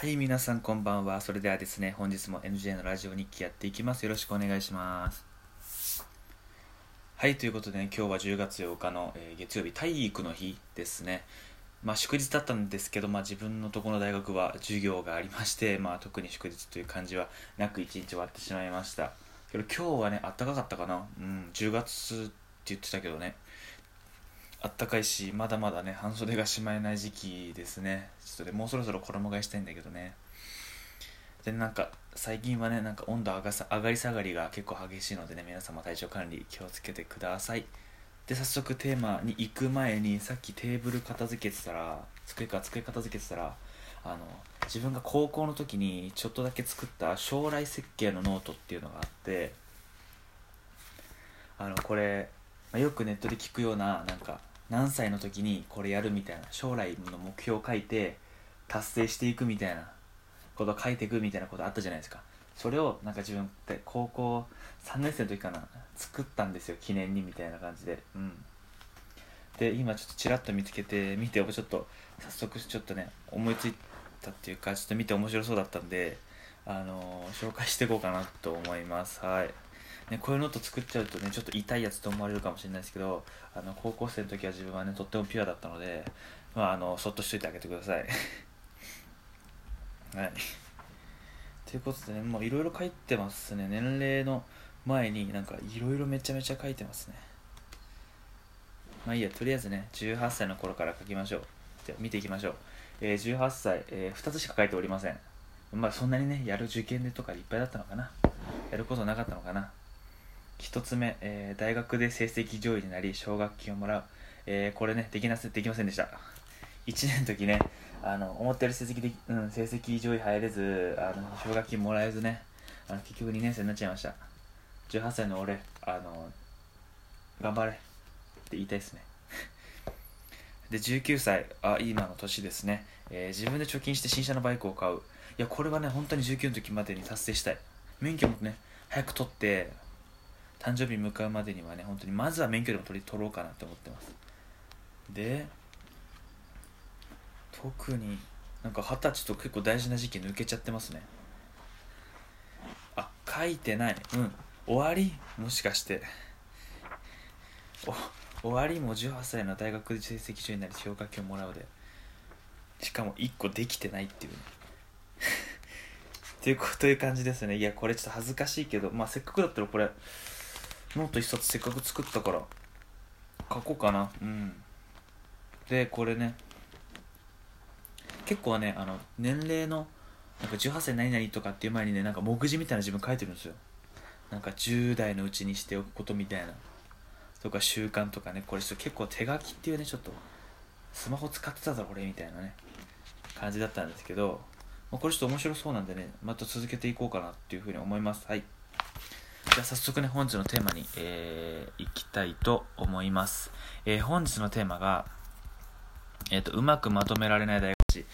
はい、皆さんこんばんは。それではですね、本日も NJ のラジオ日記やっていきます。よろしくお願いします。はい、ということでね、今日は10月8日の、えー月曜日、体育の日ですね。まあ、祝日だったんですけど、まあ、自分のとこの大学は授業がありまして、まあ、特に祝日という感じはなく一日終わってしまいました。けど今日はね、あったかかったかな。うん、10月って言ってたけどね。あったかいしまだまだね半袖がしまえない時期ですね。ちょっとねもうそろそろ衣替えしたいんだけどね。でなんか最近はねなんか温度上がさ上がり下がりが結構激しいのでね皆様体調管理気をつけてください。で早速テーマに行く前にさっきテーブル片付けてたら机か机片付けてたらあの自分が高校の時にちょっとだけ作った将来設計のノートっていうのがあってあのこれ、まあよくネットで聞くようななんか何歳の時にこれやるみたいな将来の目標を書いて達成していくみたいなことを書いていくみたいなことあったじゃないですか。それをなんか自分って高校3年生の時かな作ったんですよ記念にみたいな感じで。うん。で今ちょっとちらっと見つけて見てちょっと早速ちょっとね思いついたっていうかちょっと見て面白そうだったんであのー紹介していこうかなと思います。はい。ね、こういうノート作っちゃうとねちょっと痛いやつと思われるかもしれないですけどあの高校生の時は自分はねとってもピュアだったのでまああのそっとしといてあげてください。はい。ということでねもういろいろ書いてますね。年齢の前になんかいろいろめちゃめちゃ書いてますね。まあいいやとりあえずね18歳の頃から書きましょう。じゃ見ていきましょう、えー18歳、え2つしか書いておりません。まあそんなにねやる受験でとかいっぱいだったのかな。やることなかったのかな。一つ目、えー大学で成績上位になり奨学金をもらう、えーこれねできなせできませんでした。1年の時ねあの思ったより成績で、うん、成績上位入れずあの奨学金もらえずねあの結局2年生になっちゃいました。18歳の俺あの頑張れって言いたいですね。で19歳あ今の年ですね、えー自分で貯金して新車のバイクを買う。いやこれはね本当に19の時までに達成したい。免許もね早く取って誕生日に向かうまでにはね本当にまずは免許でも取り取ろうかなって思ってます。で特になんか二十歳と結構大事な時期抜けちゃってますね。あ書いてない。うん。終わり？もしかして。終わりも18歳の大学成績中になり奨学金をもらうで。しかも1個できてないっていうね。っていうこという感じですね。いやこれちょっと恥ずかしいけどまあせっかくだったらこれノート一冊せっかく作ったから書こうかな。うん。でこれね。結構はねあの年齢のなんか18歳何々とかっていう前にねなんか目次みたいな自分書いてるんですよ。なんか10代のうちにしておくことみたいな。とか習慣とかね。これちょっと結構手書きっていうねちょっとスマホ使ってただろ俺みたいなね。感じだったんですけど、まあ、これちょっと面白そうなんでねまた続けていこうかなっていうふうに思います。はい。じゃあ早速ね本日のテーマに、えー、いきたいと思います、えー本日のテーマが、えー、とうまくまとめられない大学史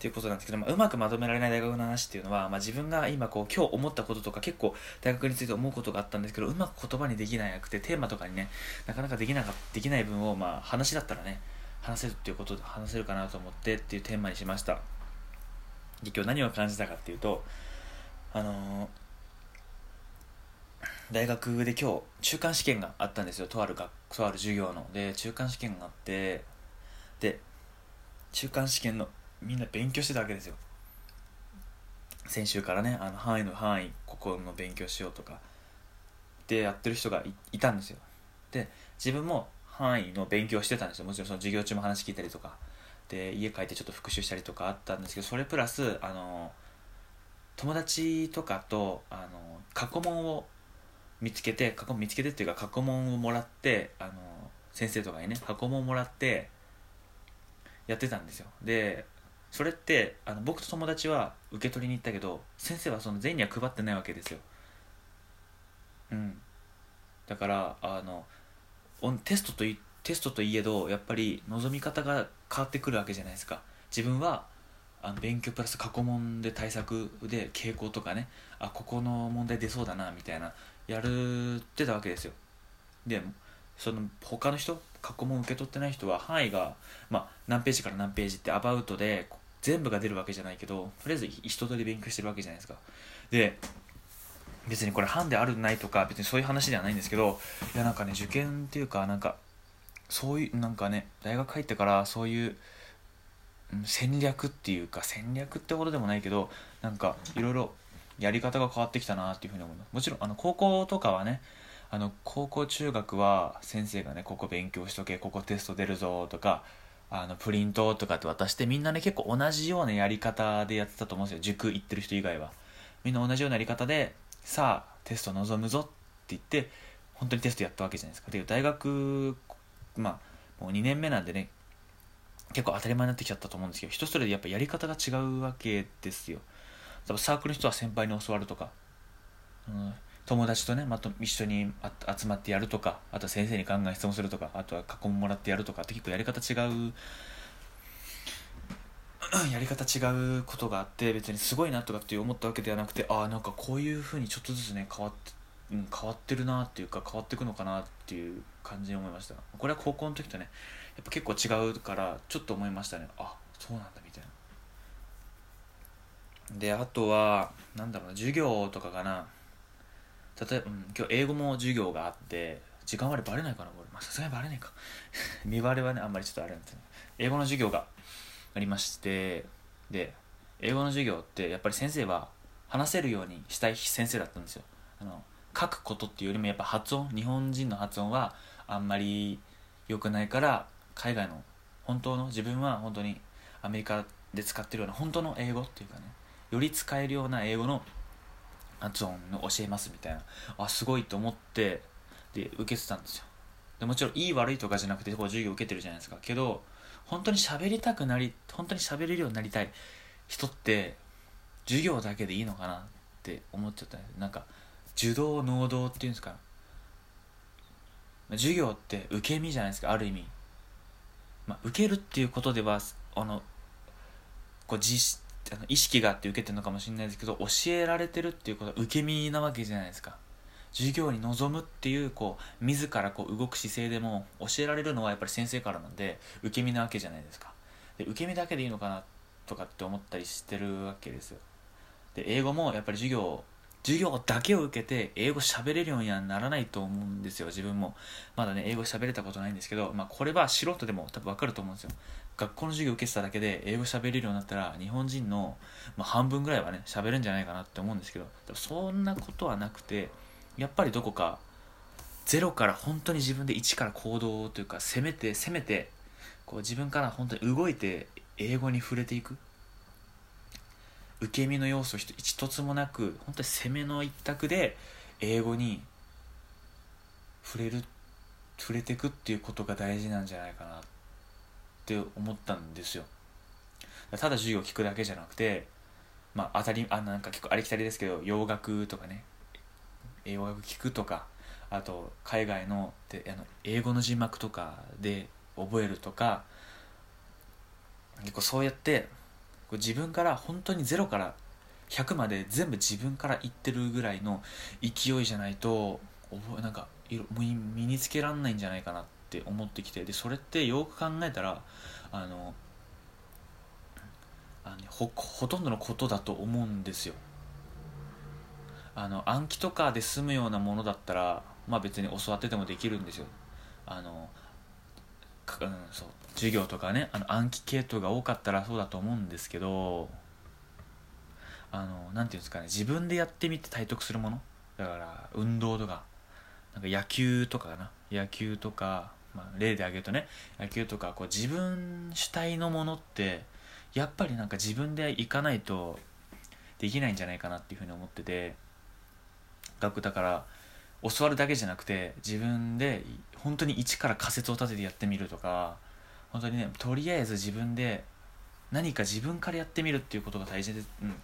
ということなんですけど、まあ、うまくまとめられない大学の話っていうのは、まあ、自分が今こう今日思ったこととか結構大学について思うことがあったんですけどうまく言葉にできなくてテーマとかにねなかなかできなかできない分を、まあ、話だったらね話せるっていうことで話せるかなと思ってっていうテーマにしました。で今日何を感じたかっていうとあのー大学で今日中間試験があったんですよとある学とある授業の。で中間試験があってで中間試験のみんな勉強してたわけですよ。先週からねあの範囲の範囲ここの勉強しようとか。でやってる人がいいたんですよ。で自分も範囲の勉強してたんですよ。もちろんその授業中も話聞いたりとか。で家帰ってちょっと復習したりとかあったんですけどそれプラスあの友達とかとあの過去問を見つけて過去問見つけてっていうか過去問をもらってあの先生とかにね過去問をもらってやってたんですよ。でそれってあの僕と友達は受け取りに行ったけど先生はその全員には配ってないわけですよ。うん。だからあのテストといテストといえどやっぱり望み方が変わってくるわけじゃないですか。自分はあの勉強プラス過去問で対策で傾向とかねあここの問題出そうだなみたいなやるってたわけですよ。でその他の人過去問受け取ってない人は範囲が、まあ、何ページから何ページってアバウトで全部が出るわけじゃないけどとりあえず一通り勉強してるわけじゃないですか。で別にこれハンデあるないとか別にそういう話ではないんですけどいやなんかね受験っていうかなんかそういうなんかね大学入ってからそういう戦略っていうか戦略ってほどでもないけどなんかいろいろやり方が変わってきたなっていうふうに思います。もちろんあの高校とかはねあの高校中学は先生がねここ勉強しとけここテスト出るぞとかあのプリントとかって渡してみんなね結構同じようなやり方でやってたと思うんですよ。塾行ってる人以外は。みんな同じようなやり方でさあテスト臨むぞって言って本当にテストやったわけじゃないですか。で大学まあもう2年目なんでね結構当たり前になってきちゃったと思うんですけど人それぞれやっぱやり方が違うわけですよ。サークルの人は先輩に教わるとか、うん、友達とねまた一緒に集まってやるとかあとは先生にガンガン質問するとかあとは囲むもらってやるとかって結構やり方違うやり方違うことがあって別にすごいなとかって思ったわけではなくてああなんかこういうふうにちょっとずつね変わって、うん、変わってるなっていうか変わっていくのかなっていう感じに思いました。これは高校の時とねっぱ結構違うからちょっと思いましたね。あそうなんだみたいな。であとはなんだろうな授業とかかな。例えば、うん、今日英語も授業があって時間割れバレないかな俺さすがにバレないか。見バレはねあんまりちょっとあれなんですね。英語の授業がありましてで英語の授業ってやっぱり先生は話せるようにしたい先生だったんですよ。あの書くことっていうよりもやっぱ発音日本人の発音はあんまり良くないから海外の本当の自分は本当にアメリカで使ってるような本当の英語っていうかねより使えるような英語の発音を教えますみたいな。あすごいと思ってで受けてたんですよ。でもちろんいい悪いとかじゃなくてこう授業受けてるじゃないですか。けど本当に喋りたくなり本当に喋れるようになりたい人って授業だけでいいのかなって思っちゃった。なんか受動能動っていうんですか。授業って受け身じゃないですかある意味。まあ、受けるっていうことではあのこう自あの意識があって受けてるのかもしれないですけど教えられてるっていうことは受け身なわけじゃないですか。授業に臨むっていうこう自らこう動く姿勢でも教えられるのはやっぱり先生からなんで受け身なわけじゃないですか。で受け身だけでいいのかなとかって思ったりしてるわけですよ。で英語もやっぱり授業授業だけを受けて英語喋れるようにはならないと思うんですよ自分も。まだね英語喋れたことないんですけど、まあ、これは素人でも多分分かると思うんですよ。学校の授業受けてただけで英語喋れるようになったら日本人の、まあ、半分ぐらいはね喋るんじゃないかなって思うんですけどそんなことはなくてやっぱりどこかゼロから本当に自分で一から行動というか攻めて攻めてこう自分から本当に動いて英語に触れていく。受け身の要素一つもなく本当に攻めの一択で英語に触れる触れていくっていうことが大事なんじゃないかなって思ったんですよ。ただ授業聞くだけじゃなくてまあ当たりあなんか結構ありきたりですけど洋楽とかね英語楽聞くとかあと海外のであの英語の字幕とかで覚えるとか結構そうやってう自分から本当に0から100まで全部自分から言ってるぐらいの勢いじゃないとなんか身につけらんないんじゃないかなって思ってきてでそれってよく考えたらあのあのほほとんどのことだと思うんですよ。あの暗記とかで済むようなものだったらまあ別に教わっててもできるんですよ。あのうん、そう。授業とかねあの暗記系統が多かったらそうだと思うんですけどあのなんていうんですかね自分でやってみて体得するもの？だから運動とかなんか野球とかかな？野球とか、まあ、例で挙げるとね野球とかこう自分主体のものってやっぱりなんか自分で行かないとできないんじゃないかなっていうふうに思ってて学だから教わるだけじゃなくて自分で本当に一から仮説を立ててやってみるとか本当にねとりあえず自分で何か自分からやってみるっていうことが大切,、うん、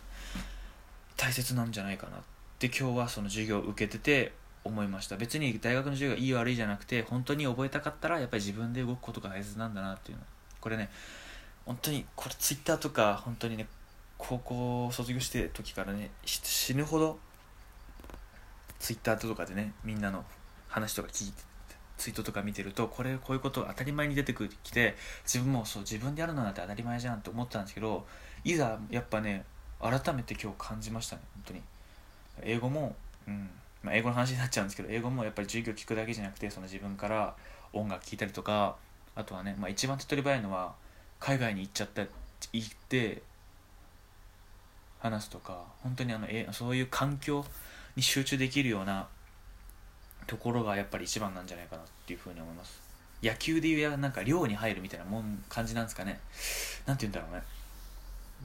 大切なんじゃないかなって今日はその授業を受けてて思いました。別に大学の授業がいい悪いじゃなくて本当に覚えたかったらやっぱり自分で動くことが大切なんだなっていうの。これね本当にこれツイッターとか本当にね高校卒業して時からね死ぬほどツイッターとかでねみんなの話とか聞いてツイートとか見てるとこれこういうこと当たり前に出てきて自分もそう自分でやるのなんて当たり前じゃんって思ったんですけどいざやっぱね改めて今日感じましたね本当に。英語も、うんまあ、英語の話になっちゃうんですけど英語もやっぱり授業聞くだけじゃなくてその自分から音楽聴いたりとかあとはね、まあ、一番手っ取り早いのは海外に行っちゃった行って話すとか本当にあのえそういう環境に集中できるようなところがやっぱり一番なんじゃないかなっていうふうに思います。野球でいうなんか寮に入るみたいなもん感じなんですかね。なんて言うんだろうね。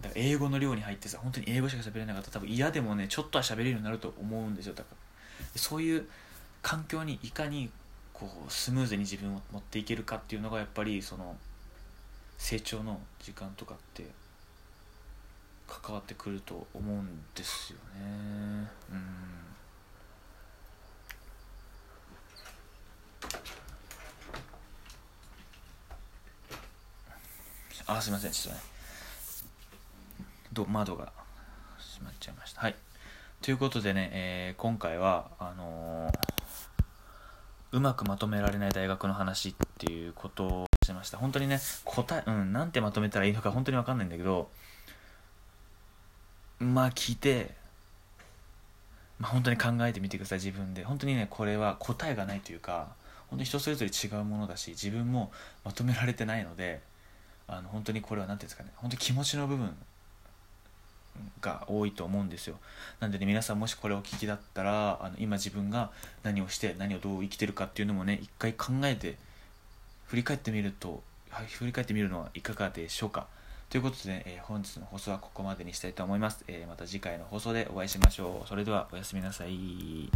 だから英語の寮に入ってさ本当に英語しか喋れなかったら多分嫌でもねちょっとは喋れるようになると思うんですよ。だからそういう環境にいかにこうスムーズに自分を持っていけるかっていうのがやっぱりその成長の時間とかって関わってくると思うんですよねうんあすいませんちょっとね。ど窓が閉まっちゃいました。はい。ということでね、えー、今回はあのー、うまくまとめられない大学の話っていうことをしてました。本当にね答えうんなんてまとめたらいいのか本当に分かんないんだけどまあ聞いてまあ、本当に考えてみてください自分で。本当にねこれは答えがないというか本当に人それぞれ違うものだし自分もまとめられてないのであの本当にこれは何ていうんですかね本当に気持ちの部分が多いと思うんですよ。なんでね皆さんもしこれをお聞きだったらあの今自分が何をして何をどう生きてるかっていうのもね一回考えて振り返ってみると、振り返ってみるのはいかがでしょうか。ということで、えー、本日の放送はここまでにしたいと思います、えー、また次回の放送でお会いしましょう。それではおやすみなさい。